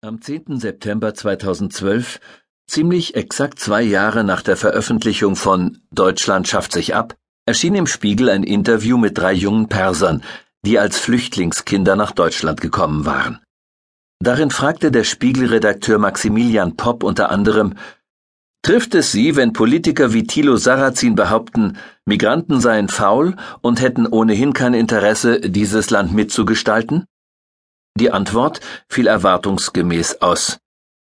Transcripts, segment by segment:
Am 10. September 2012, ziemlich exakt zwei Jahre nach der Veröffentlichung von Deutschland schafft sich ab, erschien im Spiegel ein Interview mit drei jungen Persern, die als Flüchtlingskinder nach Deutschland gekommen waren. Darin fragte der Spiegelredakteur Maximilian Popp unter anderem, Trifft es Sie, wenn Politiker wie Thilo Sarrazin behaupten, Migranten seien faul und hätten ohnehin kein Interesse, dieses Land mitzugestalten? Die Antwort fiel erwartungsgemäß aus.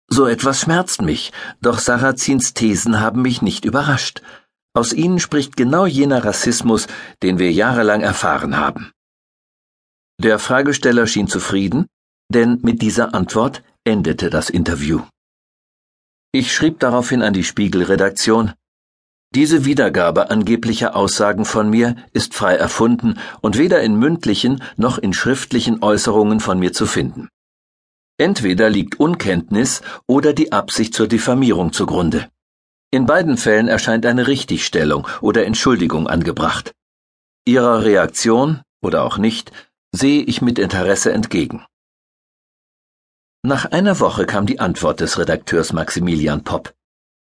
So etwas schmerzt mich, doch Sarrazins Thesen haben mich nicht überrascht. Aus ihnen spricht genau jener Rassismus, den wir jahrelang erfahren haben. Der Fragesteller schien zufrieden, denn mit dieser Antwort endete das Interview. Ich schrieb daraufhin an die Spiegelredaktion, diese Wiedergabe angeblicher Aussagen von mir ist frei erfunden und weder in mündlichen noch in schriftlichen Äußerungen von mir zu finden. Entweder liegt Unkenntnis oder die Absicht zur Diffamierung zugrunde. In beiden Fällen erscheint eine Richtigstellung oder Entschuldigung angebracht. Ihrer Reaktion, oder auch nicht, sehe ich mit Interesse entgegen. Nach einer Woche kam die Antwort des Redakteurs Maximilian Popp.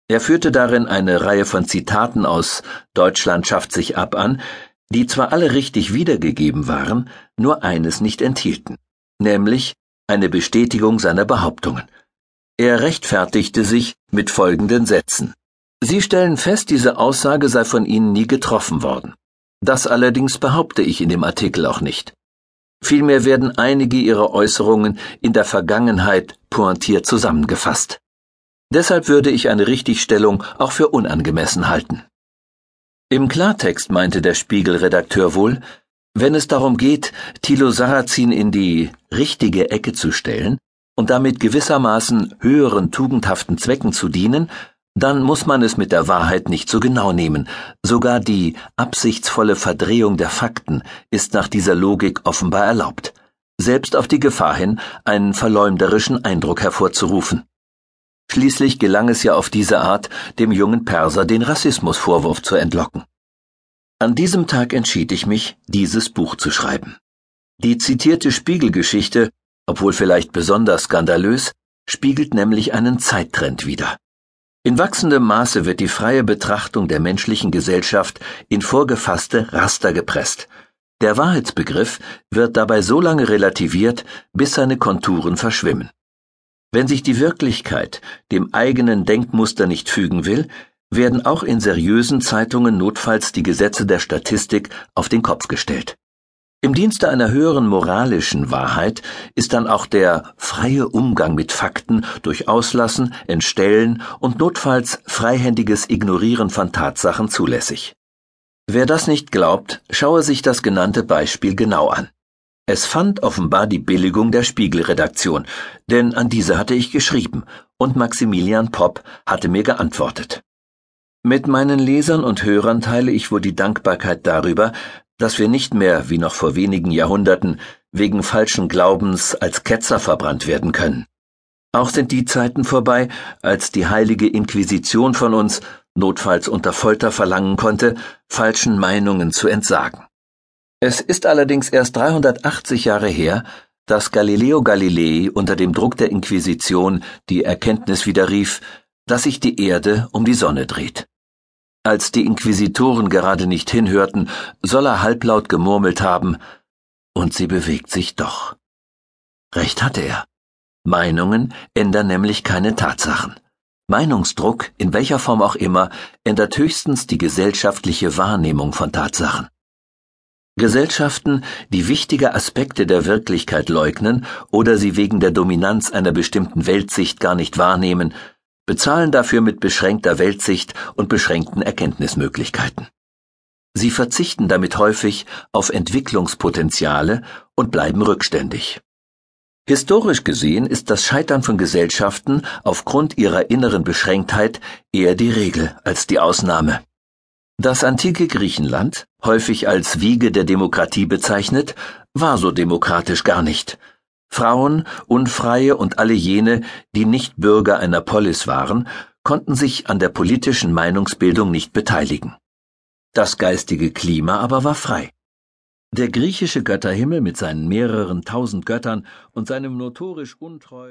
Er führte darin eine Reihe von Zitaten aus Deutschland schafft sich ab an, die zwar alle richtig wiedergegeben waren, nur eines nicht enthielten, nämlich eine Bestätigung seiner Behauptungen. Er rechtfertigte sich mit folgenden Sätzen. Sie stellen fest, diese Aussage sei von Ihnen nie getroffen worden. Das allerdings behaupte ich in dem Artikel auch nicht. Vielmehr werden einige Ihrer Äußerungen in der Vergangenheit pointiert zusammengefasst. Deshalb würde ich eine Richtigstellung auch für unangemessen halten. Im Klartext meinte der Spiegelredakteur wohl, wenn es darum geht, Thilo Sarrazin in die richtige Ecke zu stellen und damit gewissermaßen höheren tugendhaften Zwecken zu dienen, dann muss man es mit der Wahrheit nicht so genau nehmen. Sogar die absichtsvolle Verdrehung der Fakten ist nach dieser Logik offenbar erlaubt, selbst auf die Gefahr hin, einen verleumderischen Eindruck hervorzurufen. Schließlich gelang es ja auf diese Art, dem jungen Perser den Rassismusvorwurf zu entlocken. An diesem Tag entschied ich mich, dieses Buch zu schreiben. Die zitierte Spiegelgeschichte, obwohl vielleicht besonders skandalös, spiegelt nämlich einen Zeittrend wider. In wachsendem Maße wird die freie Betrachtung der menschlichen Gesellschaft in vorgefasste Raster gepresst. Der Wahrheitsbegriff wird dabei so lange relativiert, bis seine Konturen verschwimmen. Wenn sich die Wirklichkeit dem eigenen Denkmuster nicht fügen will, werden auch in seriösen Zeitungen notfalls die Gesetze der Statistik auf den Kopf gestellt. Im Dienste einer höheren moralischen Wahrheit ist dann auch der freie Umgang mit Fakten durch Auslassen, Entstellen und notfalls freihändiges Ignorieren von Tatsachen zulässig. Wer das nicht glaubt, schaue sich das genannte Beispiel genau an. Es fand offenbar die Billigung der Spiegelredaktion, denn an diese hatte ich geschrieben, und Maximilian Popp hatte mir geantwortet. Mit meinen Lesern und Hörern teile ich wohl die Dankbarkeit darüber, dass wir nicht mehr, wie noch vor wenigen Jahrhunderten, wegen falschen Glaubens als Ketzer verbrannt werden können. Auch sind die Zeiten vorbei, als die heilige Inquisition von uns, notfalls unter Folter verlangen konnte, falschen Meinungen zu entsagen. Es ist allerdings erst 380 Jahre her, dass Galileo Galilei unter dem Druck der Inquisition die Erkenntnis widerrief, dass sich die Erde um die Sonne dreht. Als die Inquisitoren gerade nicht hinhörten, soll er halblaut gemurmelt haben, und sie bewegt sich doch. Recht hatte er. Meinungen ändern nämlich keine Tatsachen. Meinungsdruck, in welcher Form auch immer, ändert höchstens die gesellschaftliche Wahrnehmung von Tatsachen. Gesellschaften, die wichtige Aspekte der Wirklichkeit leugnen oder sie wegen der Dominanz einer bestimmten Weltsicht gar nicht wahrnehmen, bezahlen dafür mit beschränkter Weltsicht und beschränkten Erkenntnismöglichkeiten. Sie verzichten damit häufig auf Entwicklungspotenziale und bleiben rückständig. Historisch gesehen ist das Scheitern von Gesellschaften aufgrund ihrer inneren Beschränktheit eher die Regel als die Ausnahme. Das antike Griechenland, häufig als Wiege der Demokratie bezeichnet, war so demokratisch gar nicht. Frauen, Unfreie und alle jene, die nicht Bürger einer Polis waren, konnten sich an der politischen Meinungsbildung nicht beteiligen. Das geistige Klima aber war frei. Der griechische Götterhimmel mit seinen mehreren tausend Göttern und seinem notorisch untreuen